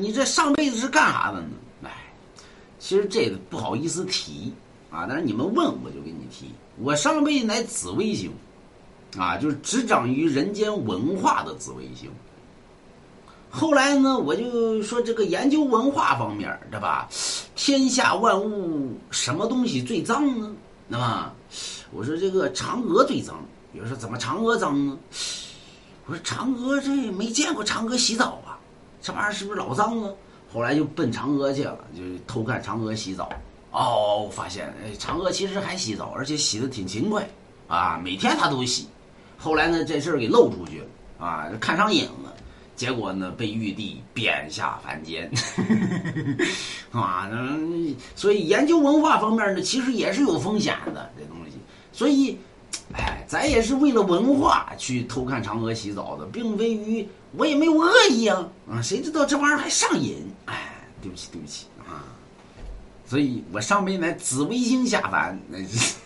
你这上辈子是干啥的呢？哎，其实这个不好意思提啊，但是你们问我就给你提。我上辈子乃紫微星，啊，就是执掌于人间文化的紫微星。后来呢，我就说这个研究文化方面，对吧？天下万物什么东西最脏呢？那么，我说这个嫦娥最脏。有人说怎么嫦娥脏呢？我说嫦娥这没见过嫦娥洗澡啊，这玩意儿是不是老脏了？后来就奔嫦娥去了，就偷看嫦娥洗澡。哦，发现哎，嫦娥其实还洗澡，而且洗的挺勤快啊，每天她都洗。后来呢，这事儿给露出去了啊，看上瘾了。结果呢，被玉帝贬下凡间，啊，所以研究文化方面呢，其实也是有风险的这东西。所以，咱也是为了文化去偷看嫦娥洗澡的，并非于我也没有恶意啊，啊，谁知道这玩意儿还上瘾？哎，对不起，对不起啊。所以我上辈子紫微星下凡，那是。